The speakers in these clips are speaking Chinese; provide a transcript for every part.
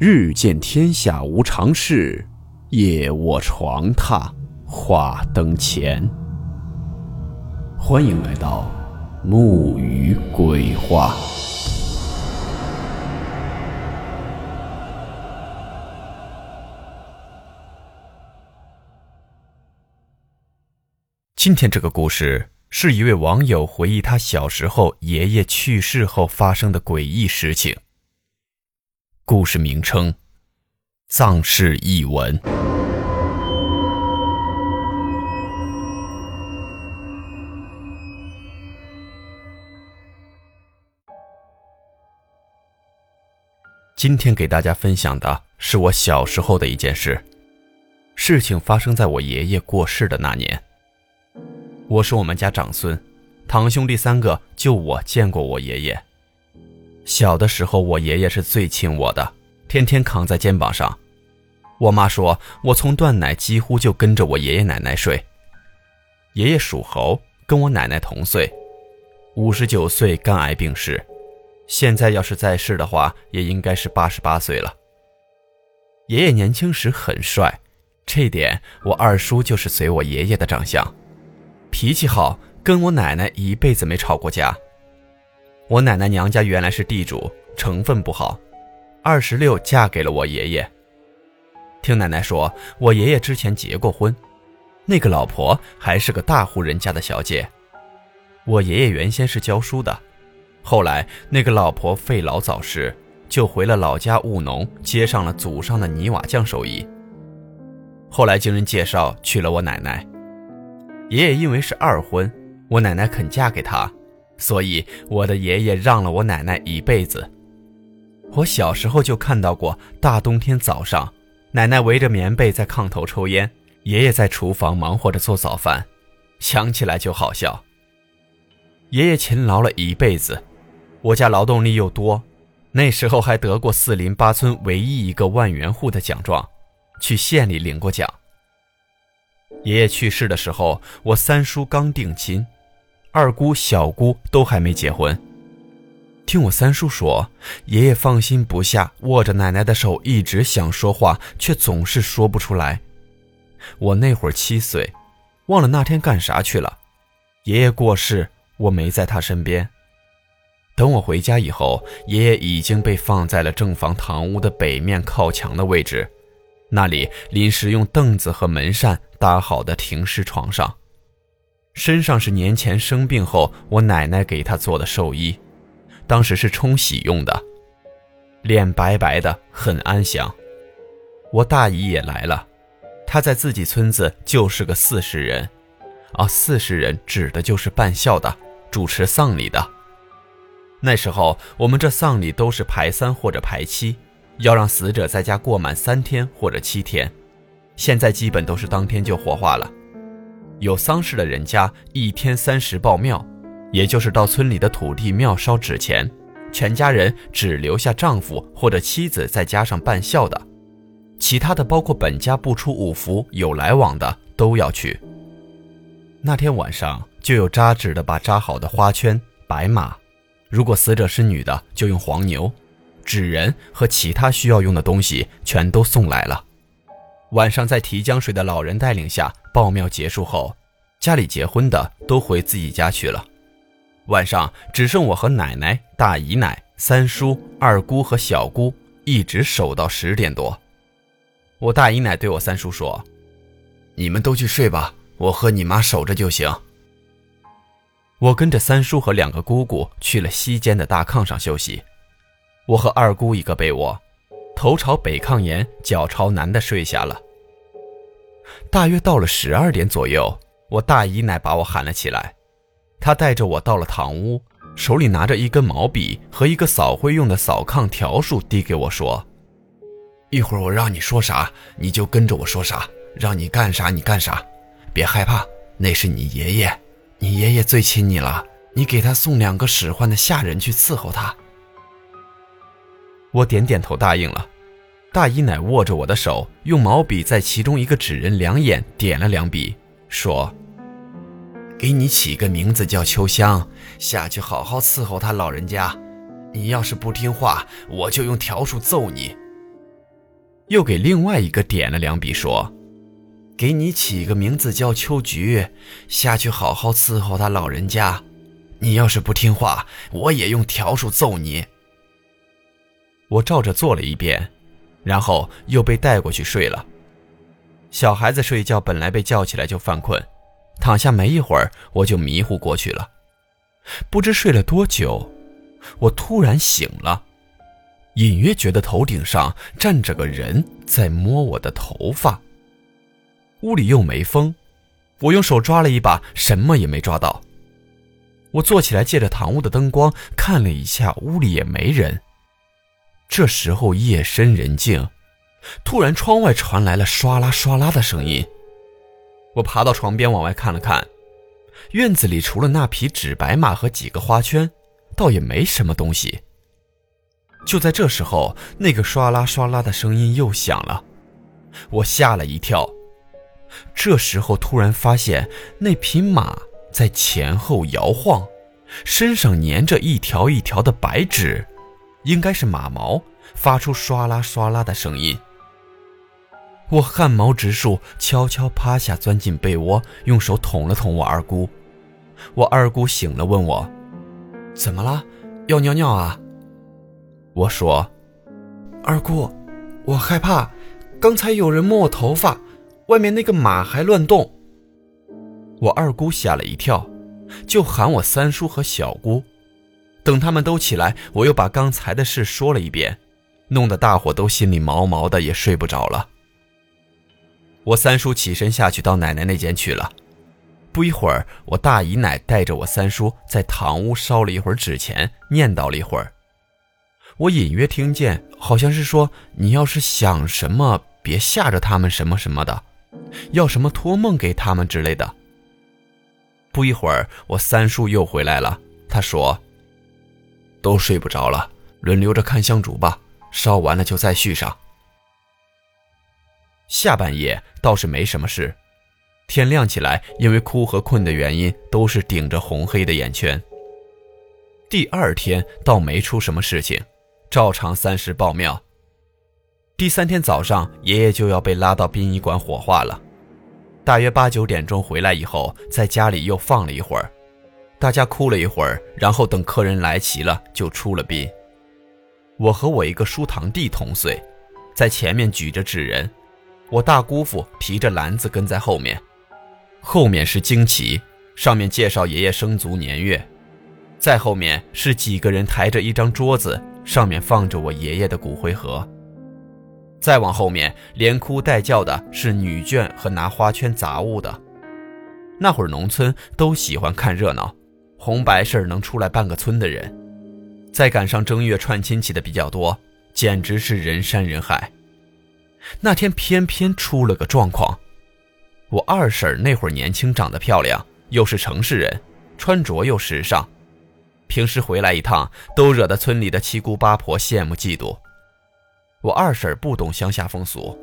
日见天下无常事，夜卧床榻话灯前。欢迎来到木鱼鬼话。今天这个故事是一位网友回忆他小时候爷爷去世后发生的诡异事情。故事名称：藏事译文。今天给大家分享的是我小时候的一件事。事情发生在我爷爷过世的那年。我是我们家长孙，堂兄弟三个，就我见过我爷爷。小的时候，我爷爷是最亲我的，天天扛在肩膀上。我妈说，我从断奶几乎就跟着我爷爷奶奶睡。爷爷属猴，跟我奶奶同岁，五十九岁肝癌病逝，现在要是在世的话，也应该是八十八岁了。爷爷年轻时很帅，这点我二叔就是随我爷爷的长相，脾气好，跟我奶奶一辈子没吵过架。我奶奶娘家原来是地主，成分不好。二十六嫁给了我爷爷。听奶奶说，我爷爷之前结过婚，那个老婆还是个大户人家的小姐。我爷爷原先是教书的，后来那个老婆费老早逝，就回了老家务农，接上了祖上的泥瓦匠手艺。后来经人介绍娶了我奶奶。爷爷因为是二婚，我奶奶肯嫁给他。所以，我的爷爷让了我奶奶一辈子。我小时候就看到过，大冬天早上，奶奶围着棉被在炕头抽烟，爷爷在厨房忙活着做早饭，想起来就好笑。爷爷勤劳了一辈子，我家劳动力又多，那时候还得过四邻八村唯一一个万元户的奖状，去县里领过奖。爷爷去世的时候，我三叔刚定亲。二姑、小姑都还没结婚。听我三叔说，爷爷放心不下，握着奶奶的手，一直想说话，却总是说不出来。我那会儿七岁，忘了那天干啥去了。爷爷过世，我没在他身边。等我回家以后，爷爷已经被放在了正房堂屋的北面靠墙的位置，那里临时用凳子和门扇搭好的停尸床上。身上是年前生病后我奶奶给他做的寿衣，当时是冲洗用的。脸白白的，很安详。我大姨也来了，她在自己村子就是个四十人，啊，四十人指的就是办孝的，主持丧礼的。那时候我们这丧礼都是排三或者排七，要让死者在家过满三天或者七天，现在基本都是当天就火化了。有丧事的人家，一天三十报庙，也就是到村里的土地庙烧纸钱，全家人只留下丈夫或者妻子在家上办孝的，其他的包括本家不出五福有来往的都要去。那天晚上就有扎纸的把扎好的花圈、白马，如果死者是女的，就用黄牛，纸人和其他需要用的东西全都送来了。晚上在提江水的老人带领下。报庙结束后，家里结婚的都回自己家去了。晚上只剩我和奶奶、大姨奶、三叔、二姑和小姑，一直守到十点多。我大姨奶对我三叔说：“你们都去睡吧，我和你妈守着就行。”我跟着三叔和两个姑姑去了西间的大炕上休息。我和二姑一个被窝，头朝北炕沿，脚朝南的睡下了。大约到了十二点左右，我大姨奶把我喊了起来。她带着我到了堂屋，手里拿着一根毛笔和一个扫灰用的扫炕笤帚，递给我说：“一会儿我让你说啥，你就跟着我说啥；让你干啥，你干啥。别害怕，那是你爷爷，你爷爷最亲你了。你给他送两个使唤的下人去伺候他。”我点点头答应了。大姨奶握着我的手，用毛笔在其中一个纸人两眼点了两笔，说：“给你起个名字叫秋香，下去好好伺候他老人家。你要是不听话，我就用笤帚揍你。”又给另外一个点了两笔，说：“给你起个名字叫秋菊，下去好好伺候他老人家。你要是不听话，我也用笤帚揍你。”我照着做了一遍，然后又被带过去睡了。小孩子睡觉本来被叫起来就犯困，躺下没一会儿我就迷糊过去了。不知睡了多久，我突然醒了，隐约觉得头顶上站着个人在摸我的头发。屋里又没风，我用手抓了一把，什么也没抓到。我坐起来，借着堂屋的灯光看了一下，屋里也没人。这时候夜深人静，突然窗外传来了唰啦唰啦的声音。我爬到床边往外看了看，院子里除了那匹纸白马和几个花圈，倒也没什么东西。就在这时候，那个唰啦唰啦的声音又响了，我吓了一跳。这时候突然发现那匹马在前后摇晃，身上粘着一条一条的白纸。应该是马毛发出唰啦唰啦的声音，我汗毛直竖，悄悄趴下，钻进被窝，用手捅了捅我二姑。我二姑醒了，问我：“怎么了？要尿尿啊？”我说：“二姑，我害怕，刚才有人摸我头发，外面那个马还乱动。”我二姑吓了一跳，就喊我三叔和小姑。等他们都起来，我又把刚才的事说了一遍，弄得大伙都心里毛毛的，也睡不着了。我三叔起身下去到奶奶那间去了。不一会儿，我大姨奶带着我三叔在堂屋烧了一会儿纸钱，念叨了一会儿。我隐约听见，好像是说：“你要是想什么，别吓着他们什么什么的，要什么托梦给他们之类的。”不一会儿，我三叔又回来了，他说。都睡不着了，轮流着看香烛吧。烧完了就再续上。下半夜倒是没什么事，天亮起来，因为哭和困的原因，都是顶着红黑的眼圈。第二天倒没出什么事情，照常三时报庙。第三天早上，爷爷就要被拉到殡仪馆火化了。大约八九点钟回来以后，在家里又放了一会儿。大家哭了一会儿，然后等客人来齐了，就出了殡。我和我一个叔堂弟同岁，在前面举着纸人，我大姑父提着篮子跟在后面。后面是旌旗，上面介绍爷爷生卒年月。再后面是几个人抬着一张桌子，上面放着我爷爷的骨灰盒。再往后面，连哭带叫的是女眷和拿花圈杂物的。那会儿农村都喜欢看热闹。红白事能出来半个村的人，再赶上正月串亲戚的比较多，简直是人山人海。那天偏偏出了个状况，我二婶那会儿年轻，长得漂亮，又是城市人，穿着又时尚，平时回来一趟都惹得村里的七姑八婆羡慕嫉妒。我二婶不懂乡下风俗，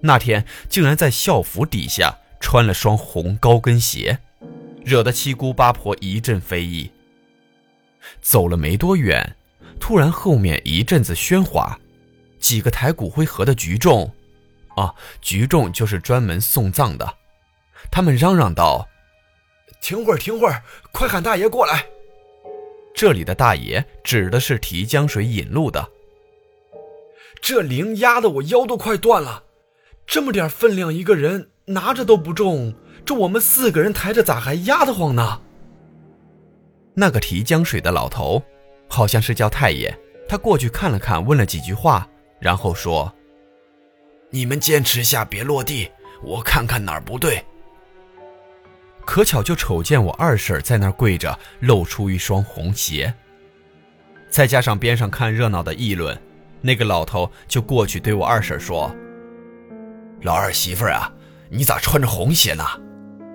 那天竟然在校服底下穿了双红高跟鞋。惹得七姑八婆一阵非议。走了没多远，突然后面一阵子喧哗，几个抬骨灰盒的局众，啊，局众就是专门送葬的，他们嚷嚷道：“停会儿，停会儿，快喊大爷过来！”这里的大爷指的是提江水引路的。这铃压得我腰都快断了，这么点分量，一个人拿着都不重。这我们四个人抬着咋还压得慌呢？那个提江水的老头，好像是叫太爷。他过去看了看，问了几句话，然后说：“你们坚持下，别落地，我看看哪儿不对。”可巧就瞅见我二婶在那儿跪着，露出一双红鞋。再加上边上看热闹的议论，那个老头就过去对我二婶说：“老二媳妇儿啊，你咋穿着红鞋呢？”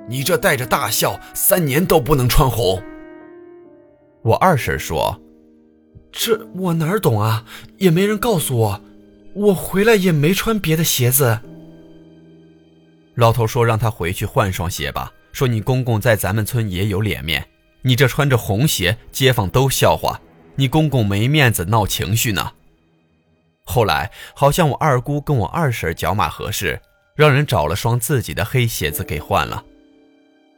你这带着大孝，三年都不能穿红。我二婶说：“这我哪懂啊，也没人告诉我，我回来也没穿别的鞋子。”老头说：“让他回去换双鞋吧。说你公公在咱们村也有脸面，你这穿着红鞋，街坊都笑话，你公公没面子，闹情绪呢。”后来好像我二姑跟我二婶脚码合适，让人找了双自己的黑鞋子给换了。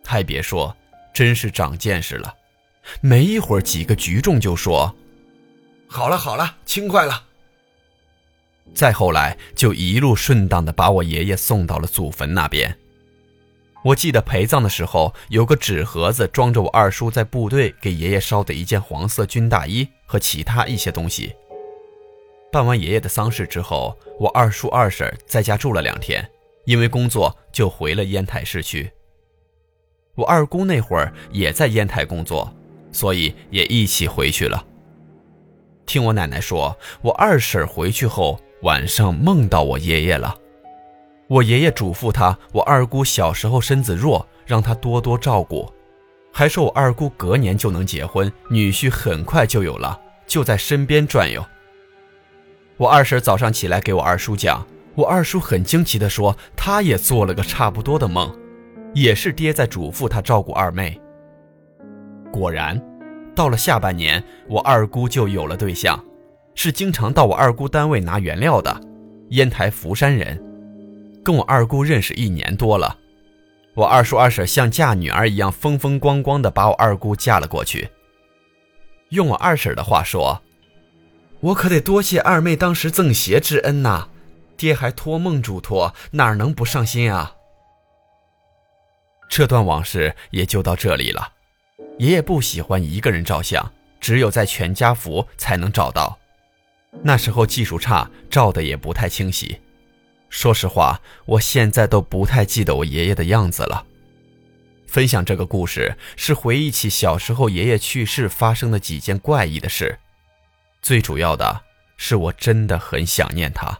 还别说，真是长见识了。没一会儿，几个局众就说：“好了好了，轻快了。”再后来，就一路顺当的把我爷爷送到了祖坟那边。我记得陪葬的时候，有个纸盒子装着我二叔在部队给爷爷烧的一件黄色军大衣和其他一些东西。办完爷爷的丧事之后，我二叔二婶在家住了两天，因为工作就回了烟台市区。我二姑那会儿也在烟台工作，所以也一起回去了。听我奶奶说，我二婶回去后晚上梦到我爷爷了。我爷爷嘱咐他，我二姑小时候身子弱，让他多多照顾，还说我二姑隔年就能结婚，女婿很快就有了，就在身边转悠。我二婶早上起来给我二叔讲，我二叔很惊奇地说，他也做了个差不多的梦，也是爹在嘱咐他照顾二妹。果然，到了下半年，我二姑就有了对象，是经常到我二姑单位拿原料的，烟台福山人，跟我二姑认识一年多了。我二叔二婶像嫁女儿一样风风光光的把我二姑嫁了过去。用我二婶的话说。我可得多谢二妹当时赠鞋之恩呐，爹还托梦嘱托，哪能不上心啊？这段往事也就到这里了。爷爷不喜欢一个人照相，只有在全家福才能找到。那时候技术差，照的也不太清晰。说实话，我现在都不太记得我爷爷的样子了。分享这个故事，是回忆起小时候爷爷去世发生的几件怪异的事。最主要的是，我真的很想念他。